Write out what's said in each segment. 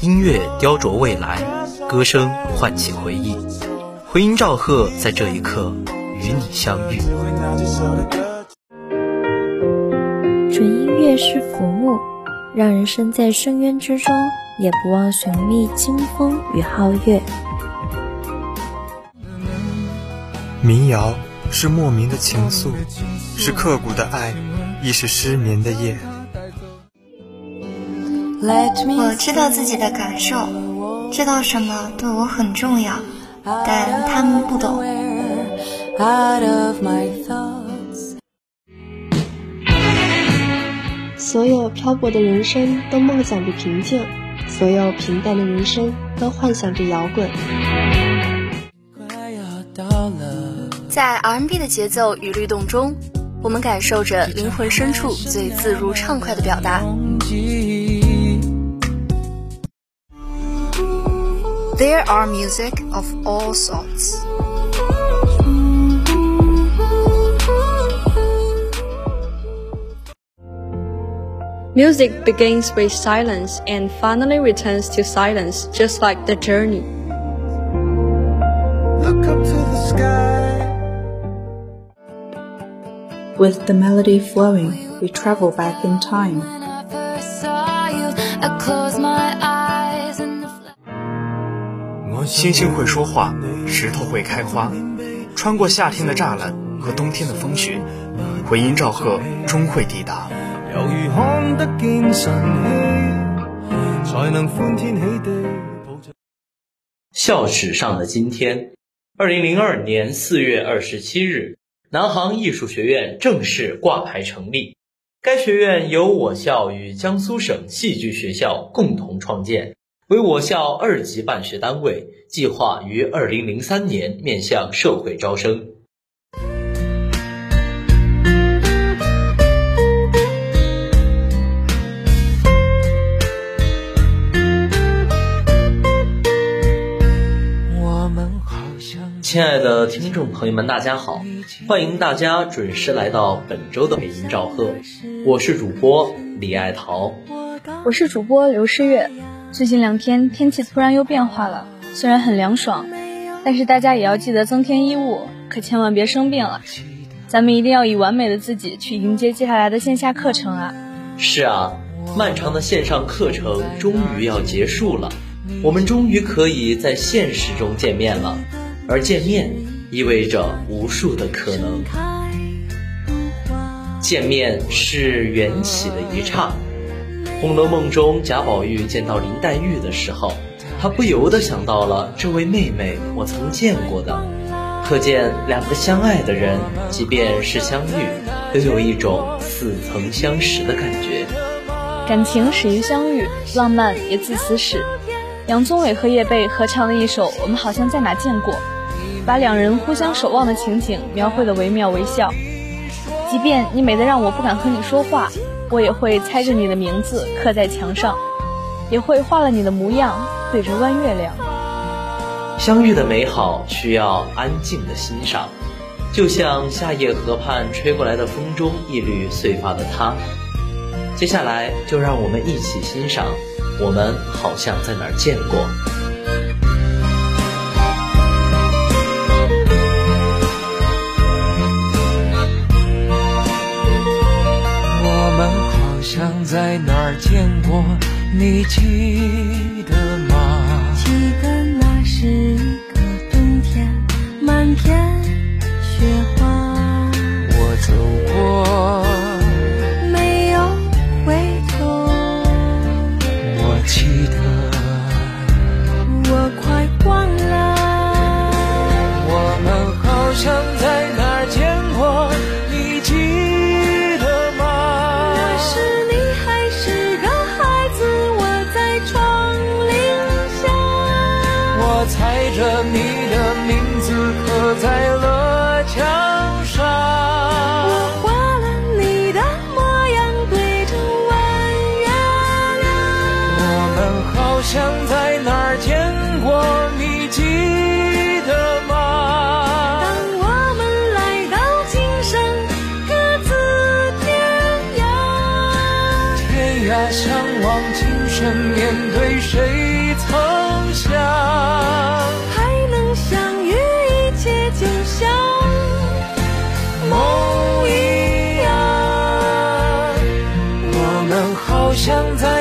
音乐雕琢未来，歌声唤起回忆。回音赵赫在这一刻与你相遇。纯音乐是浮木，让人生在深渊之中，也不忘寻觅清风与皓月。民谣是莫名的情愫，是刻骨的爱，亦是失眠的夜。我知道自己的感受，知道什么对我很重要，但他们不懂。所有漂泊的人生都梦想着平静，所有平淡的人生都幻想着摇滚。在 R&B 的节奏与律动中，我们感受着灵魂深处最自如畅快的表达。There are music of all sorts. Music begins with silence and finally returns to silence, just like the journey. Look up to the sky. With the melody flowing, we travel back in time. 星星会说话，石头会开花，穿过夏天的栅栏和冬天的风雪，回音赵贺终会抵达。校史上的今天，二零零二年四月二十七日，南航艺术学院正式挂牌成立。该学院由我校与江苏省戏剧学校共同创建。为我校二级办学单位，计划于二零零三年面向社会招生。亲爱的听众朋友们，大家好，欢迎大家准时来到本周的北音赵贺，我是主播李爱桃，我是主播刘诗月。最近两天天气突然又变化了，虽然很凉爽，但是大家也要记得增添衣物，可千万别生病了。咱们一定要以完美的自己去迎接接下来的线下课程啊！是啊，漫长的线上课程终于要结束了，我们终于可以在现实中见面了，而见面意味着无数的可能。见面是缘起的一刹。《红楼梦》中贾宝玉见到林黛玉的时候，他不由得想到了这位妹妹，我曾见过的。可见两个相爱的人，即便是相遇，都有一种似曾相识的感觉。感情始于相遇，浪漫也自此始。杨宗纬和叶蓓合唱的一首《我们好像在哪见过》，把两人互相守望的情景描绘的惟妙惟肖。即便你美得让我不敢和你说话。我也会猜着你的名字刻在墙上，也会画了你的模样对着弯月亮。相遇的美好需要安静的欣赏，就像夏夜河畔吹过来的风中一缕碎发的他。接下来就让我们一起欣赏，我们好像在哪儿见过。在哪儿见过，你记得忘今生，面对谁曾想，还能相遇，一切就像梦一样。我们好像在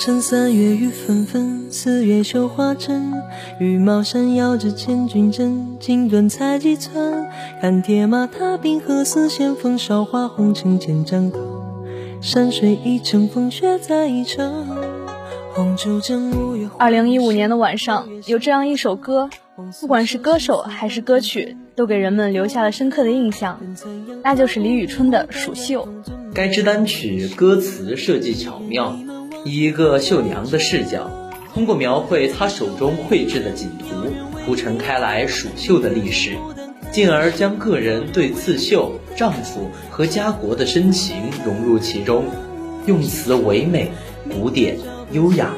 趁三月雨纷纷，四月绣花针。羽毛扇摇着千军阵，锦缎裁几寸。看铁马踏冰河，似线风韶华红尘千丈高。山水一程，风雪再一程。红烛枕五月。二零一五年的晚上，有这样一首歌，不管是歌手还是歌曲，都给人们留下了深刻的印象，那就是李宇春的《蜀绣》。该支单曲歌词设计巧妙。以一个绣娘的视角，通过描绘她手中绘制的锦图，铺陈开来蜀绣的历史，进而将个人对刺绣、丈夫和家国的深情融入其中，用词唯美、古典、优雅，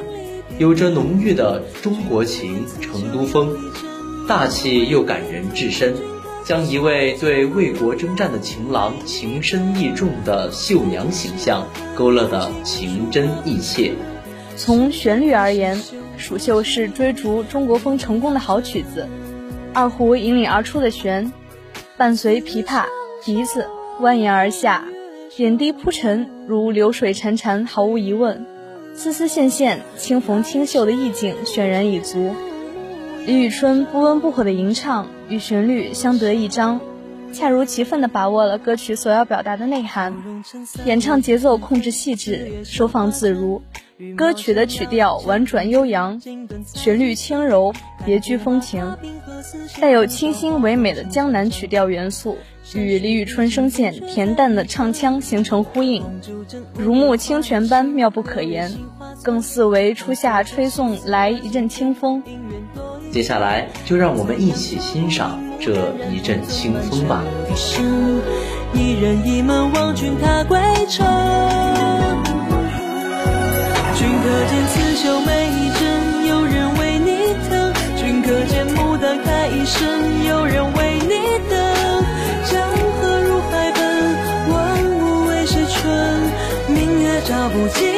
有着浓郁的中国情、成都风，大气又感人至深，将一位对为国征战的情郎情深意重的绣娘形象。勾勒的情真意切。从旋律而言，《蜀绣》是追逐中国风成功的好曲子。二胡引领而出的弦，伴随琵琶、笛子蜿蜒而下，点滴铺陈，如流水潺潺，毫无疑问。丝丝线线，轻缝清秀的意境渲染已足。李宇春不温不火的吟唱与旋律相得益彰。恰如其分地把握了歌曲所要表达的内涵，演唱节奏控制细致，收放自如。歌曲的曲调婉转悠扬，旋律轻柔，别具风情，带有清新唯美的江南曲调元素，与李宇春声线恬淡的唱腔形成呼应，如沐清泉般妙不可言，更似为初夏吹送来一阵清风。接下来，就让我们一起欣赏这一阵清风吧。一人一门望君踏归程，君可见刺绣每一针，有人为你疼；君可见牡丹开一生，有人为你等。江河入海奔，万物为谁春？明月照不尽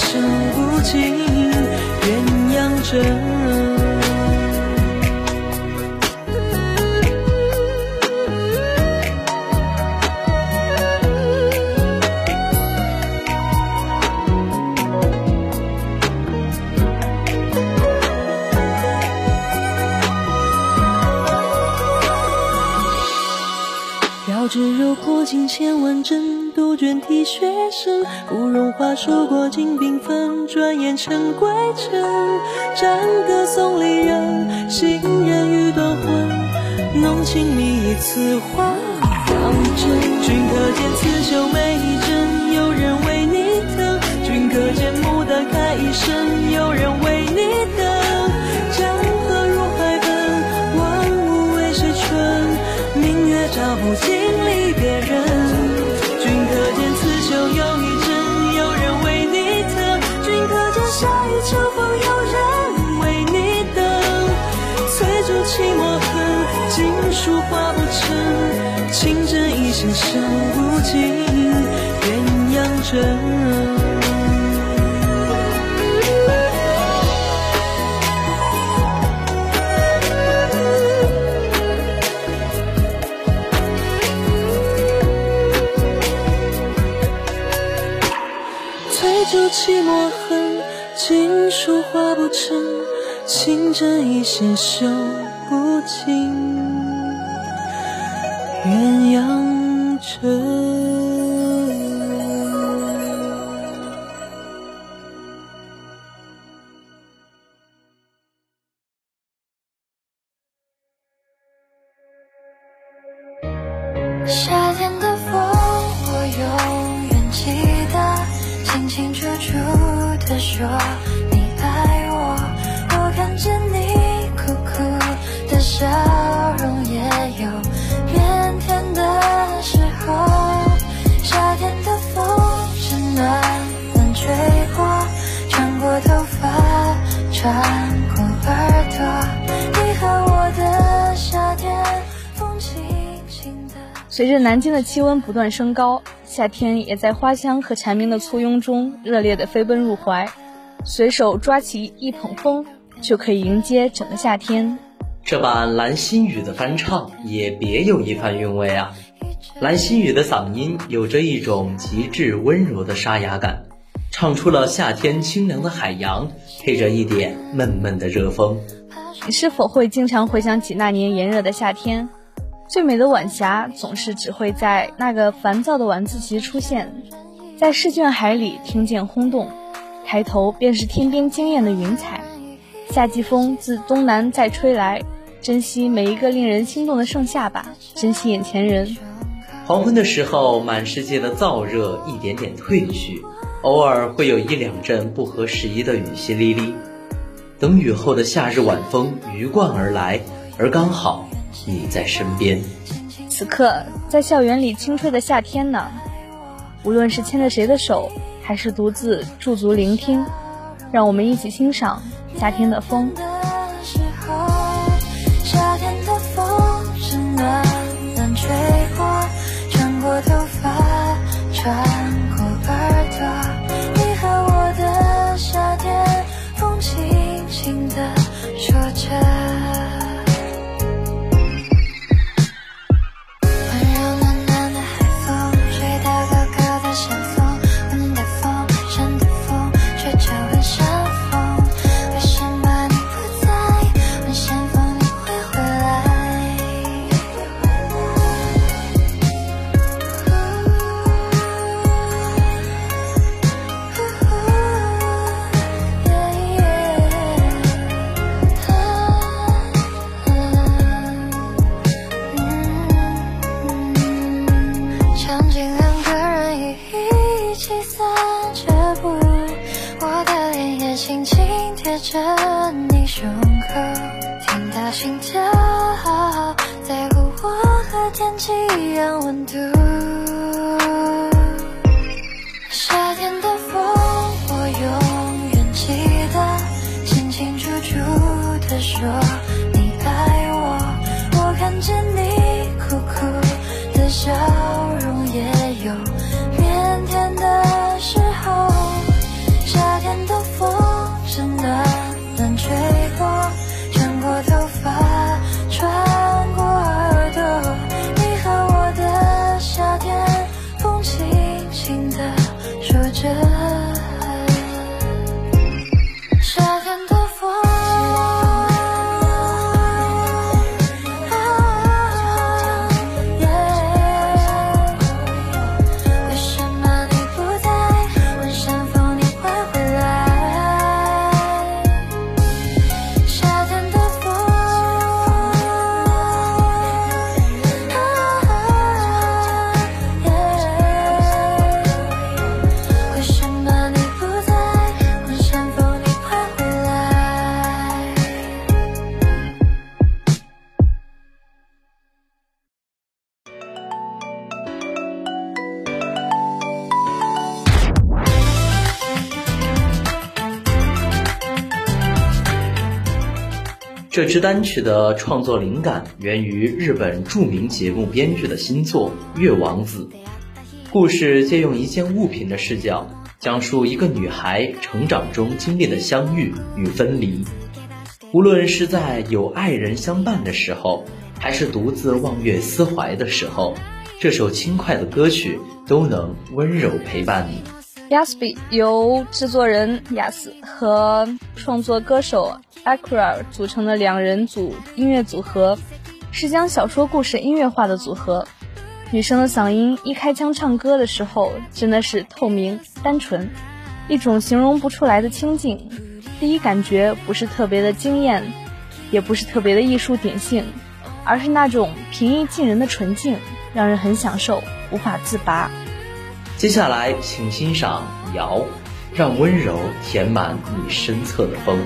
真意深，不尽鸳鸯枕。只柔破镜千万针，杜鹃啼血声。芙蓉花数过尽缤纷，转眼成归程。战歌送离人，行人欲断魂。浓情蜜意此话当真。君可见刺绣每一针，有人为你疼。君可见牡丹开一生，有人为你等。江河入海奔，万物为谁春？明月照不尽。翠竹泣墨痕，锦书画不成，情针一线绣不尽鸳鸯。枕。过耳朵。你和我的夏天，风轻轻的。随着南京的气温不断升高，夏天也在花香和蝉鸣的簇拥中热烈地飞奔入怀。随手抓起一捧风，就可以迎接整个夏天。这版蓝心雨的翻唱也别有一番韵味啊！蓝心雨的嗓音有着一种极致温柔的沙哑感，唱出了夏天清凉的海洋，配着一点闷闷的热风。你是否会经常回想起那年炎热的夏天？最美的晚霞总是只会在那个烦躁的晚自习出现，在试卷海里听见轰动，抬头便是天边惊艳的云彩。夏季风自东南再吹来，珍惜每一个令人心动的盛夏吧，珍惜眼前人。黄昏的时候，满世界的燥热一点点褪去，偶尔会有一两阵不合时宜的雨淅沥沥。等雨后的夏日晚风鱼贯而来，而刚好你在身边。此刻，在校园里清脆的夏天呢，无论是牵着谁的手，还是独自驻足聆听，让我们一起欣赏夏天的风。夏天的风是暖暖吹过，穿过头发，穿说这支单曲的创作灵感源于日本著名节目编剧的新作《月王子》。故事借用一件物品的视角，讲述一个女孩成长中经历的相遇与分离。无论是在有爱人相伴的时候，还是独自望月思怀的时候，这首轻快的歌曲都能温柔陪伴你。Yasby 由制作人 Yas 和创作歌手 Akira 组成的两人组音乐组合，是将小说故事音乐化的组合。女生的嗓音一开腔唱歌的时候，真的是透明单纯，一种形容不出来的清静。第一感觉不是特别的惊艳，也不是特别的艺术点性，而是那种平易近人的纯净。让人很享受，无法自拔。接下来，请欣赏《摇》，让温柔填满你身侧的风。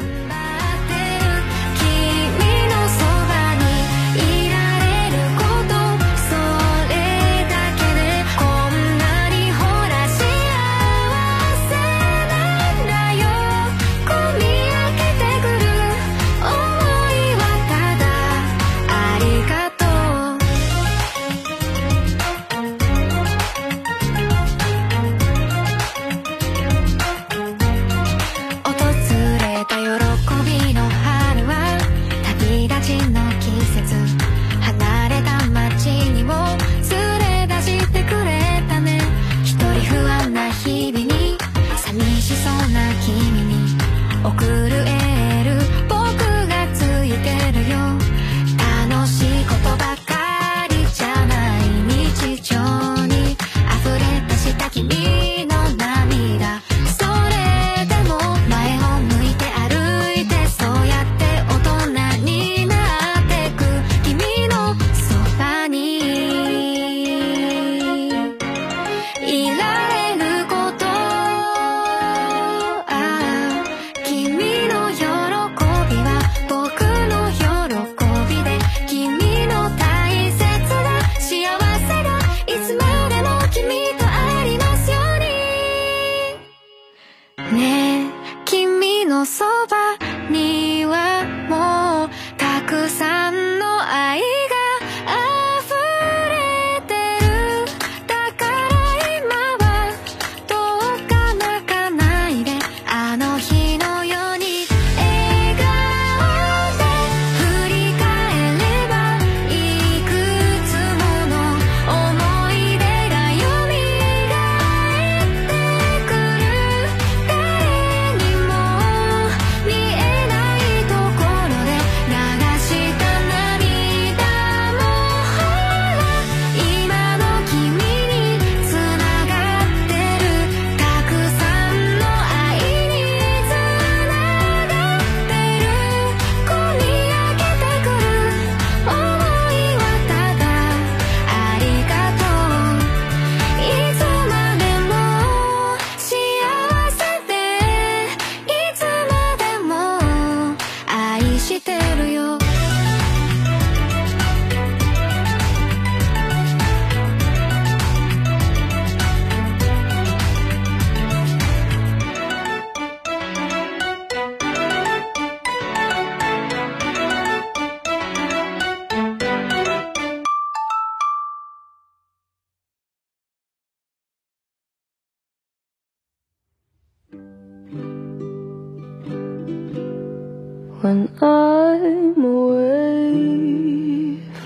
When I'm away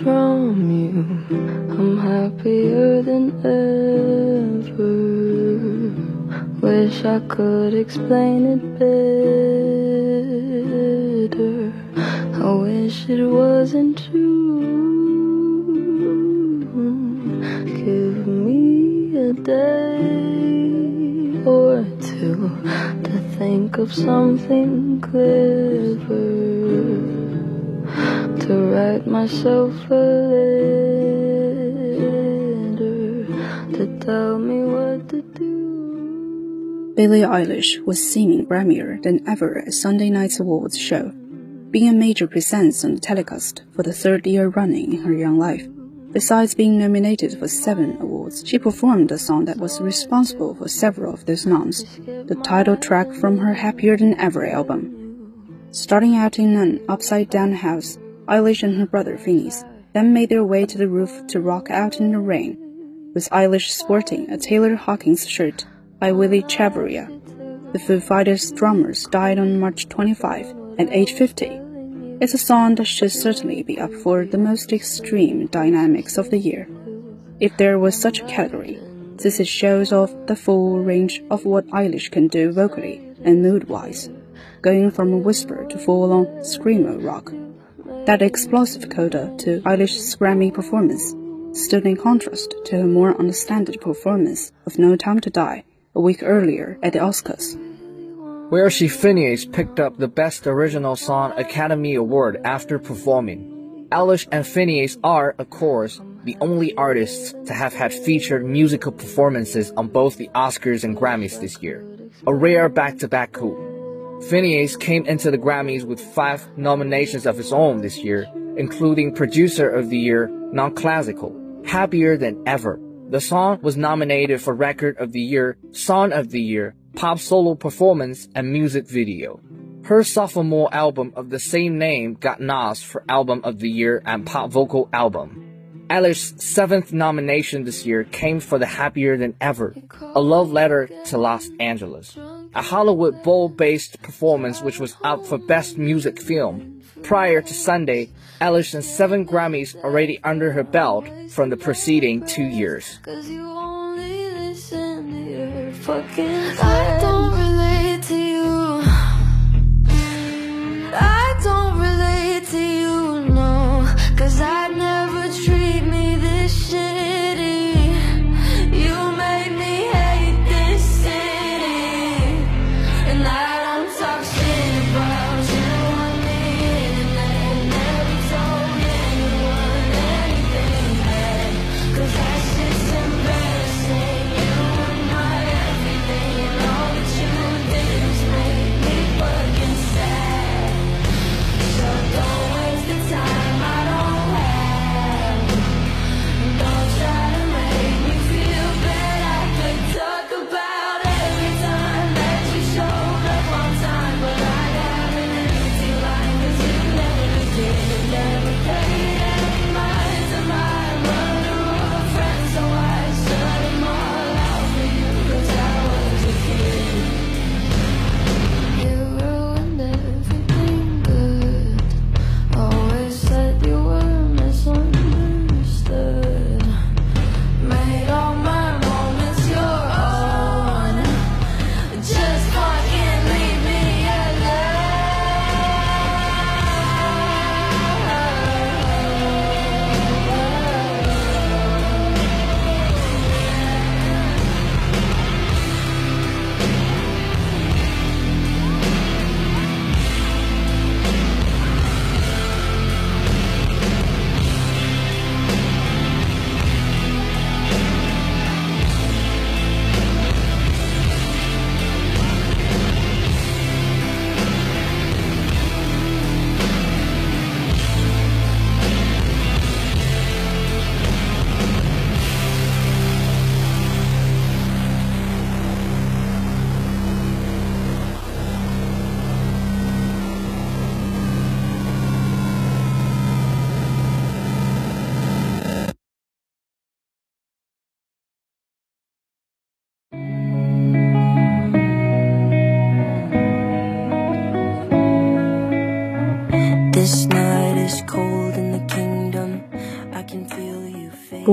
from you, I'm happier than ever. Wish I could explain it better. I wish it wasn't true. Give me a day or to think of something clever to write myself a letter to tell me what to do. Billie Eilish was seeming grimier than ever at Sunday night's awards show, being a major presence on the telecast for the third year running in her young life. Besides being nominated for seven awards, she performed a song that was responsible for several of those noms, the title track from her Happier Than Ever album. Starting out in an upside down house, Eilish and her brother Phineas then made their way to the roof to rock out in the rain, with Eilish sporting a Taylor Hawkins shirt by Willie Chavarria. The Foo Fighters drummers died on March 25 at age 50 it's a song that should certainly be up for the most extreme dynamics of the year. If there was such a category, this is shows off the full range of what Eilish can do vocally and mood-wise, going from a whisper to full-on screamo rock. That explosive coda to Eilish's Grammy performance stood in contrast to her more understated performance of No Time to Die a week earlier at the Oscars where she Phineas picked up the Best Original Song Academy Award after performing. Eilish and Phineas are, of course, the only artists to have had featured musical performances on both the Oscars and Grammys this year, a rare back-to-back coup. Phineas came into the Grammys with five nominations of his own this year, including Producer of the Year, Non-Classical, Happier Than Ever. The song was nominated for Record of the Year, Song of the Year, Pop Solo Performance, and Music Video. Her sophomore album of the same name got NOS for Album of the Year and Pop Vocal Album. Eilish's seventh nomination this year came for the Happier Than Ever, a love letter to Los Angeles, a Hollywood Bowl-based performance which was up for Best Music Film. Prior to Sunday, Eilish and seven Grammys already under her belt from the preceding two years forgive.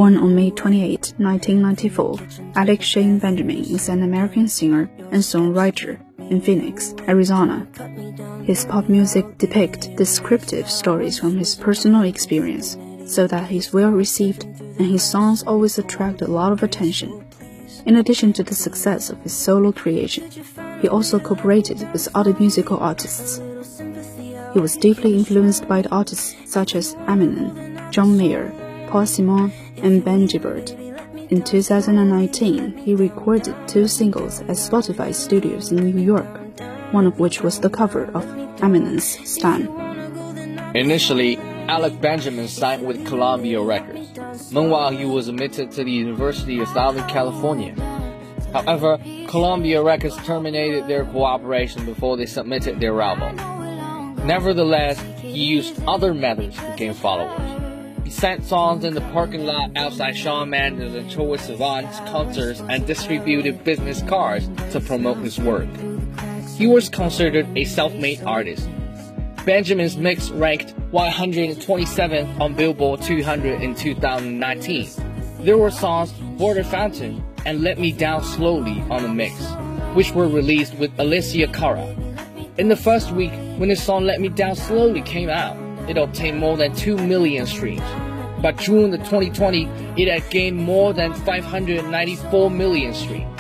Born on May 28, 1994, Alex Shane Benjamin is an American singer and songwriter in Phoenix, Arizona. His pop music depicts descriptive stories from his personal experience, so that he's well received and his songs always attract a lot of attention. In addition to the success of his solo creation, he also cooperated with other musical artists. He was deeply influenced by artists such as Eminem, John Mayer, Paul and Ben Gibbard. In 2019, he recorded two singles at Spotify studios in New York, one of which was the cover of Eminem's Stan. Initially, Alec Benjamin signed with Columbia Records. Meanwhile, he was admitted to the University of Southern California. However, Columbia Records terminated their cooperation before they submitted their album. Nevertheless, he used other methods to gain followers. He sang songs in the parking lot outside Shawn Mendes and Troye Sivan's concerts and distributed business cards to promote his work. He was considered a self-made artist. Benjamin's mix ranked 127th on Billboard 200 in 2019. There were songs Border Fountain and Let Me Down Slowly on the mix, which were released with Alicia Cara. In the first week, when the song Let Me Down Slowly came out, it obtained more than 2 million streams. By June the 2020, it had gained more than 594 million streams.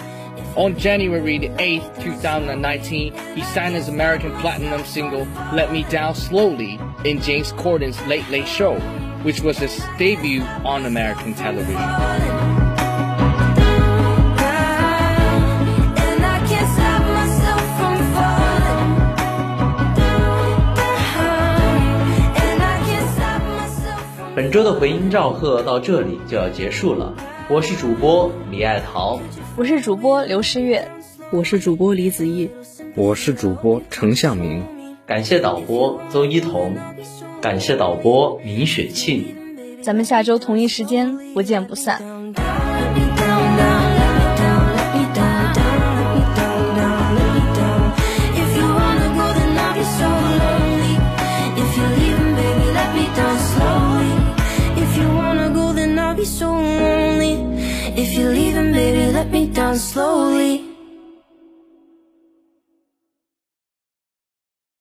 On January the 8th, 2019, he signed his American platinum single Let Me Down Slowly in James Corden's Late Late Show. which was his debut on American television. 周的回音赵贺到这里就要结束了。我是主播李爱桃，我是主播刘诗月，我是主播李子毅，我是主播程向明。感谢导播邹一彤，感谢导播明雪庆。咱们下周同一时间不见不散。Down slowly